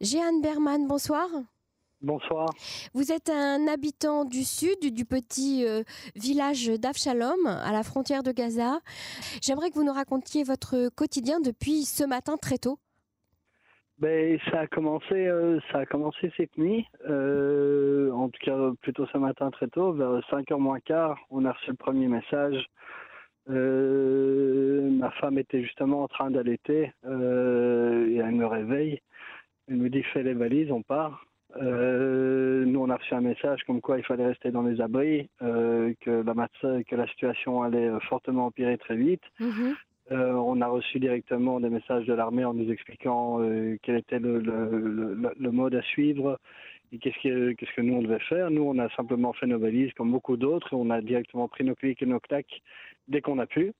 Jeanne Berman, bonsoir. Bonsoir. Vous êtes un habitant du sud, du petit euh, village d'Avshalom, à la frontière de Gaza. J'aimerais que vous nous racontiez votre quotidien depuis ce matin très tôt. Ben, ça a commencé, euh, ça a commencé cette nuit, euh, en tout cas plutôt ce matin très tôt, vers 5h moins quart, on a reçu le premier message. ma femme était justement en train d'allaiter et elle me réveille. Elle me dit fais les valises, on part. Euh, nous, on a reçu un message comme quoi il fallait rester dans les abris, euh, que, la, que la situation allait euh, fortement empirer très vite. Mhm. on a reçu directement des messages de l'armée en nous expliquant quel était le, le, mode à suivre et qu'est-ce que, qu'est-ce que nous on devait faire. Nous, on a simplement fait nos valises comme beaucoup d'autres. On a directement pris nos clics et nos claques dès qu'on a pu.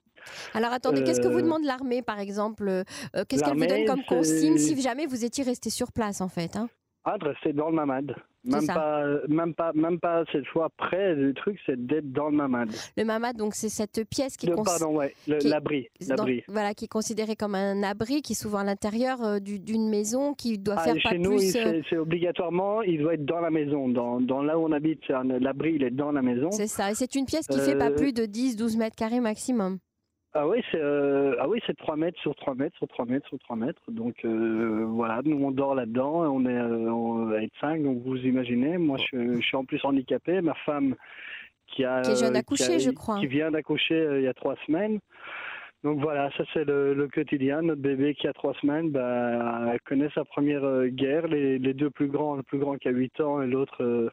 Alors attendez, qu'est-ce que vous demande l'armée par exemple Qu'est-ce qu'elle vous donne comme consigne si jamais vous étiez resté sur place en fait hein? Ah, de rester dans le mamad. Même pas, même pas, même pas cette fois près du truc, c'est d'être dans le mamad. Le mamad, donc c'est cette pièce qui est pardon, ouais, l'abri, l'abri. Voilà, qui est considéré comme un abri, qui est souvent à l'intérieur euh, d'une maison, qui doit ah, faire pas chez nous, euh, c'est obligatoirement, il doit être dans la maison, dans, dans là où on habite, l'abri, il est dans la maison. C'est ça, et c'est une pièce qui fait pas euh, plus de 10-12 mètres carrés maximum. Ah oui, c'est euh, ah oui, c'est 3 mètres sur 3 mètres sur 3 mètres sur 3 mètres. Donc euh, voilà, nous on dort là-dedans, on est euh, à 5, donc vous imaginez, moi je, suis en plus handicapé, ma femme qui a qui est jeune accouchée, je crois, qui vient d'accoucher il y a 3 semaines. Donc voilà, ça c'est le, quotidien. Notre bébé qui a 3 semaines, bah, connaît sa première guerre. Les, les, deux plus grands, le plus grand qui a 8 ans et l'autre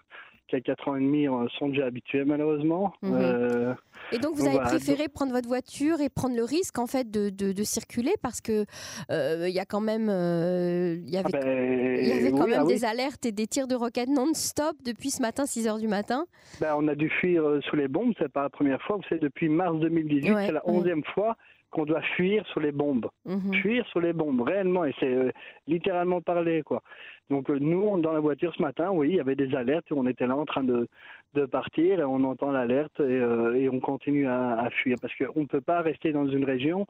qui a 4 ans et demi sont déjà habitués malheureusement. Mhm. Euh, et donc vous avez préféré prendre votre voiture et prendre le risque en fait de, de, circuler parce que euh, il y a quand même euh, il y avait, ah ben, y avait quand même ah des alertes et des tirs de roquettes non-stop depuis ce matin 6 heures du matin. Ben, on a dû fuir sous les bombes, c'est pas la première fois, c'est depuis mars 2018, c'est la onzième fois qu'on doit fuir sur les bombes. Mhm. Fuir sur les bombes, réellement, et c'est littéralement parler, quoi. Donc euh, nous, dans la voiture ce matin, oui, il y avait des alertes on était là en train de, de partir et on entend l'alerte et, euh, et, on continue à, à fuir parce qu'on ne peut pas rester dans une région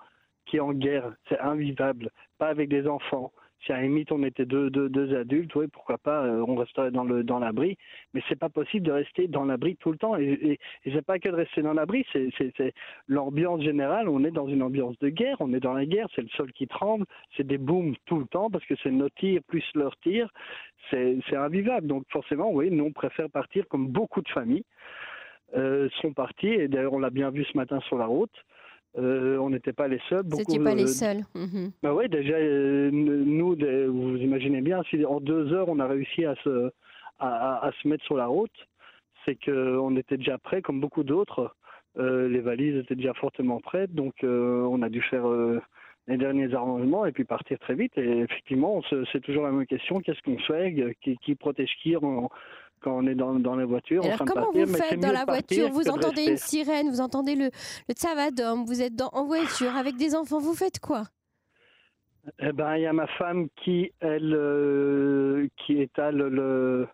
qui est en guerre. C'est invivable, pas avec des enfants, si à la limite on était deux, adultes, oui, pourquoi pas, euh, on resterait dans le dans l'abri. Mais c'est pas possible de rester dans l'abri tout le temps. Et, et, et c'est pas que de rester dans l'abri, c'est, c'est, l'ambiance générale. On est dans une ambiance de guerre, on est dans la guerre, c'est le sol qui tremble, c'est des booms tout le temps parce que c'est nos tirs plus leurs tirs. C'est, c'est invivable. Donc forcément, oui, nous on préfère partir comme beaucoup de familles euh, sont partis. Et d'ailleurs, on l'a bien vu ce matin sur la route. Euh, on n'était pas les seuls. Vous n'étiez pas les seuls. Mhm. Bah ouais, déjà, euh, nous, vous imaginez bien, si en deux heures on a réussi à se, à, se mettre sur la route, c'est qu'on était déjà prêts, comme beaucoup d'autres. Euh, les valises étaient déjà fortement prêtes, donc on a dû faire les derniers arrangements et puis partir très vite. Et effectivement, c'est toujours la même question qu'est-ce qu'on fait qui, qui, protège qui quand on est dans, dans la voiture. alors, comment vous faites dans la voiture? Vous entendez une sirène, vous entendez le, le tzavadom, vous êtes dans, en voiture avec des enfants, vous faites quoi? Eh ben, il y a ma femme qui, elle, euh, qui étale le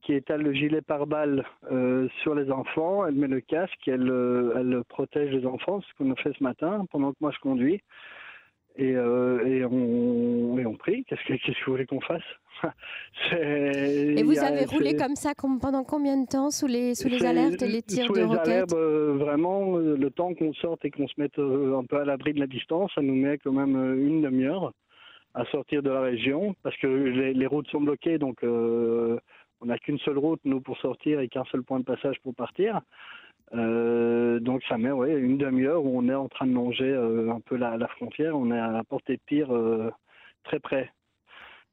qui étale le gilet pare-balles euh, sur les enfants, elle met le casque, elle, euh, elle protège les enfants, ce qu'on a fait ce matin pendant que moi je conduis. Et, et, on, et on prie. Qu'est-ce que, qu'est-ce que vous voulez qu'on fasse? Et vous avez roulé comme ça pendant combien de temps sous les, sous les alertes et les tirs sous de les roquettes alertes, euh, Vraiment, euh, le temps qu'on sorte et qu'on se mette euh, un peu à l'abri de la distance, ça nous met quand même une demi-heure à sortir de la région parce que les, routes sont bloquées, donc on n'a qu'une seule route, nous, pour sortir et qu'un seul point de passage pour partir. donc ça met ouais, une demi-heure où on est en train de longer un peu la, la, frontière, on est à la portée de tir très près.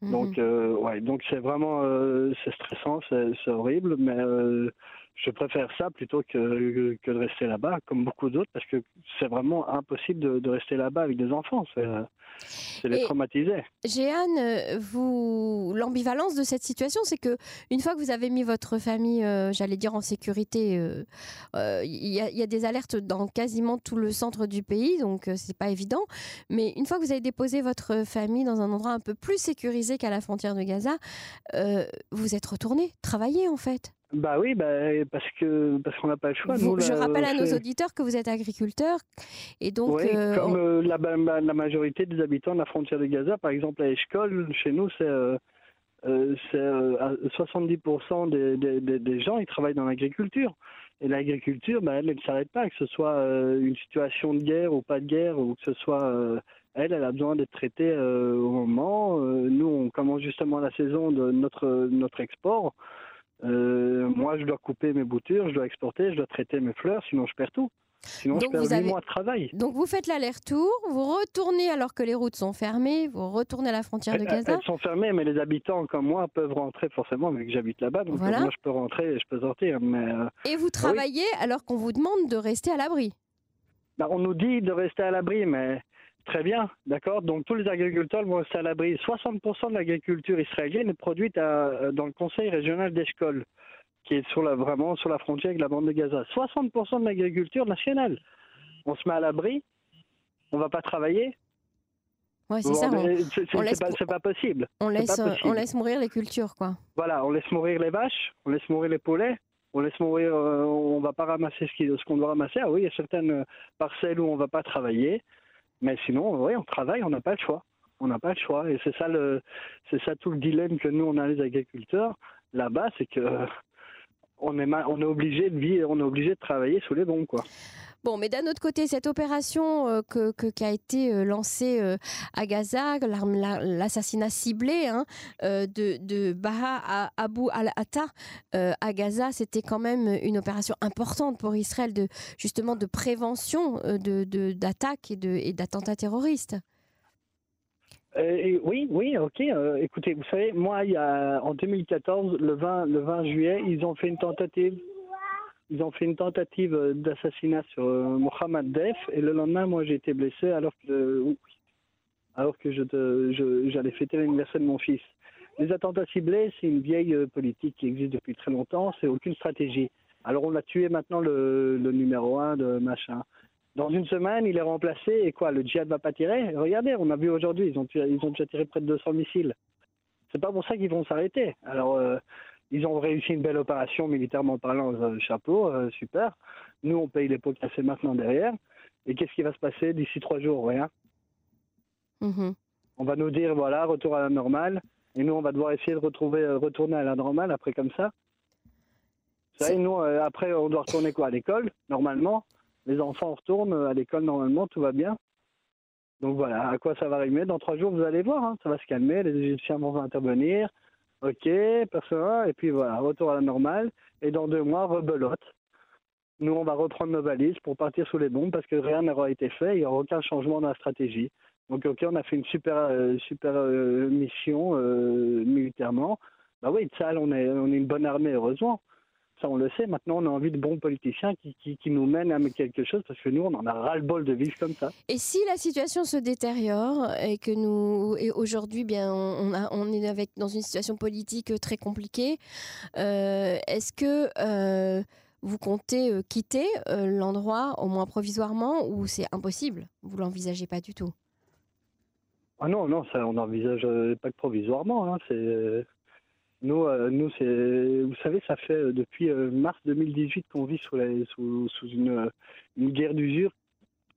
Donc, mhm. euh, ouais, donc c'est vraiment euh, c'est stressant, c'est horrible, mais euh, je préfère ça plutôt que, que de rester là-bas, comme beaucoup d'autres, parce que c'est vraiment impossible de, de rester là-bas avec des enfants. C'est les traumatiser. Jeanne, vous l'ambivalence de cette situation, c'est que une fois que vous avez mis votre famille, j'allais dire en sécurité, il y, y, a des alertes dans quasiment tout le centre du pays, donc c'est pas évident. Mais une fois que vous avez déposé votre famille dans un endroit un peu plus sécurisé qu'à la frontière de Gaza, vous êtes retourné travailler en fait. Bah oui, bah, parce que parce qu'on n'a pas le choix. je rappelle à nos auditeurs que vous êtes agriculteur et donc. Euh, comme euh, la, la, majorité des habitants de la frontière de Gaza, par exemple à Eshkol, chez nous, c'est euh, c'est 70% des, des, gens, ils travaillent dans l'agriculture. Et l'agriculture, bah, elle ne s'arrête pas, que ce soit une situation de guerre ou pas de guerre, ou que ce soit elle, elle a besoin d'être traitée au moment. nous, on commence justement la saison de notre, notre export. Moi, je dois couper mes boutures, je dois exporter, je dois traiter mes fleurs, sinon je perds tout. Sinon, donc je perds vous mois de travail. Donc, vous faites l'aller-retour, vous retournez alors que les routes sont fermées, vous retournez à la frontière de Gaza Elles sont fermées, mais les habitants comme moi peuvent rentrer forcément, vu que j'habite là-bas. Donc, moi, je peux rentrer et je peux sortir. Mais, euh, Et vous travaillez alors qu'on vous demande de rester à l'abri bah, On nous dit de rester à l'abri, mais très bien, d'accord? Donc, tous les agriculteurs vont rester à l'abri. 60% de l'agriculture israélienne est produite euh, dans le conseil régional d'Eshkol qui est sur la, vraiment sur la frontière avec la bande de Gaza. 60% de l'agriculture nationale. On se met à l'abri, on va pas travailler. Ouais, c'est ça. C'est pas, possible. On laisse, on laisse mourir les cultures, quoi. Voilà, on laisse mourir les vaches, on laisse mourir les poulets, on laisse mourir, euh, on va pas ramasser ce qu'on doit ramasser. Ah oui, il y a certaines parcelles où on va pas travailler, mais sinon, oui, on travaille, on n'a pas le choix. On n'a pas le choix, et c'est ça le, c'est ça tout le dilemme que nous on a les agriculteurs là-bas, c'est que on est, on est obligé de vivre, on est obligé de travailler sous les bons, quoi. Bon, mais d'un autre côté, cette opération euh, que, qui a été euh, lancée euh, à Gaza, l'assassinat ciblé hein, de, de Baha Abu al-Atta à Gaza, c'était quand même une opération importante pour Israël de justement de prévention de d'attaques et d'attentats terroristes. Oui, oui, ok. Écoutez, vous savez, moi, il y a, en 2014, le 20, le 20 juillet, ils ont fait une tentative. Ils ont fait une tentative d'assassinat sur euh, Mohamed Def et le lendemain, moi, j'ai été blessé alors que, alors que je, j'allais fêter l'anniversaire de mon fils. Les attentats ciblés, c'est une vieille politique qui existe depuis très longtemps. C'est aucune stratégie. Alors on a tué maintenant le, numéro un de machin. Dans une semaine, il est remplacé et quoi Le djihad va pas tirer? Regardez, on a vu aujourd'hui, ils ont, ils ont déjà tiré près de 200 missiles. C'est pas pour ça qu'ils vont s'arrêter. Alors, euh, ils ont réussi une belle opération militairement parlant, euh, chapeau, euh, super. Nous, on paye les pots cassés maintenant derrière. Et qu'est-ce qui va se passer d'ici trois jours? Rien. Mm-hmm. On va nous dire, voilà, retour à la normale. Et nous, on va devoir essayer de retrouver, retourner à la normale après comme ça. Vous savez, nous, après, on doit retourner quoi? À l'école, normalement les enfants retournent à l'école normalement, tout va bien. Donc voilà, à quoi ça va arriver Dans trois jours, vous allez voir, hein, ça va se calmer, les Égyptiens vont intervenir. Ok, personne, et puis voilà, retour à la normale. Et dans deux mois, rebelote. Nous, on va reprendre nos valises pour partir sous les bombes parce que rien n'aura été fait, il n'y aura aucun changement dans la stratégie. Donc, ok, on a fait une super, euh, super euh, mission euh, militairement. Bah oui, ça, on est, on est une bonne armée, heureusement. Ça, on le sait. Maintenant, on a envie de bons politiciens qui, qui, nous mènent à quelque chose parce que nous, on en a ras-le-bol de vivre comme ça. Et si la situation se détériore et que nous, et aujourd'hui, bien, on, a, on est avec, dans une situation politique très compliquée, euh, est-ce que euh, vous comptez euh, quitter l'endroit, au moins provisoirement, ou c'est impossible? Vous l'envisagez pas du tout? Ah non, non, ça, on n'envisage pas que provisoirement. Hein, c'est nous, euh, vous savez, ça fait euh, depuis euh, mars 2018 qu'on vit sous, une, guerre d'usure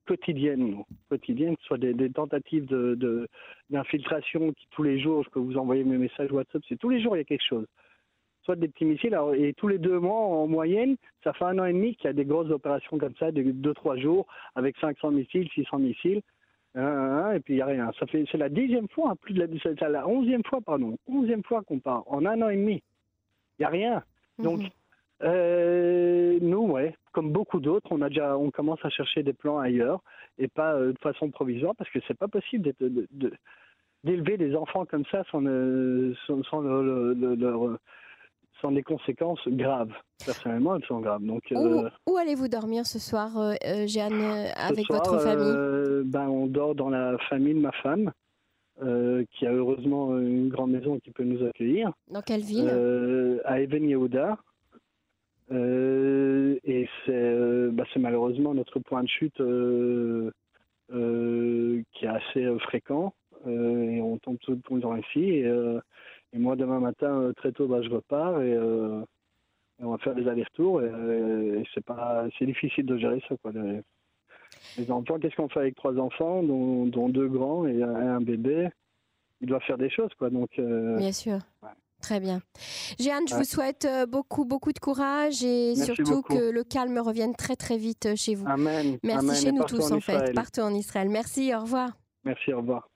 quotidienne, quotidienne, soit des, tentatives de, d'infiltration qui tous les jours, je vous envoyer mes messages WhatsApp, c'est tous les jours il y a quelque chose. Soit des petits missiles, et tous les deux mois en moyenne, ça fait un an et demi qu'il y a des grosses opérations comme ça, de deux, trois jours, avec 500 missiles, 600 missiles. Hein, et puis il n'y a rien. Ça fait, c'est la dixième fois, plus de la, c'est la onzième fois, pardon, onzième fois qu'on part en un an et demi. Il n'y a rien. Donc, mhm. euh, nous, ouais, comme beaucoup d'autres, on a déjà, on commence à chercher des plans ailleurs et pas euh, de façon provisoire parce que c'est pas possible de, d'élever des enfants comme ça sans, sans, leur des conséquences graves. Personnellement, elles sont graves. Donc, où, euh, où allez-vous dormir ce soir, euh, euh Jeanne, avec votre famille ben, On dort dans la famille de ma femme, qui a heureusement une grande maison qui peut nous accueillir. Dans quelle ville À Even Yehuda. et c'est malheureusement notre point de chute qui est assez fréquent. et on tombe tout le temps ici. Et, et moi, demain matin, euh, très tôt, bah, je repars et, euh, on va faire des allers-retours. Et, c'est pas, c'est difficile de gérer ça, quoi. Les, enfants, qu'est-ce qu'on fait avec trois enfants, dont, deux grands et un, bébé? Ils doivent faire des choses, quoi. Donc, euh, Bien sûr. Très bien. Jeanne, je vous souhaite beaucoup, beaucoup de courage et surtout que le calme revienne très, très vite chez vous. Amen. Merci chez nous tous, en fait, partout en Israël. Merci, au revoir. Merci, au revoir.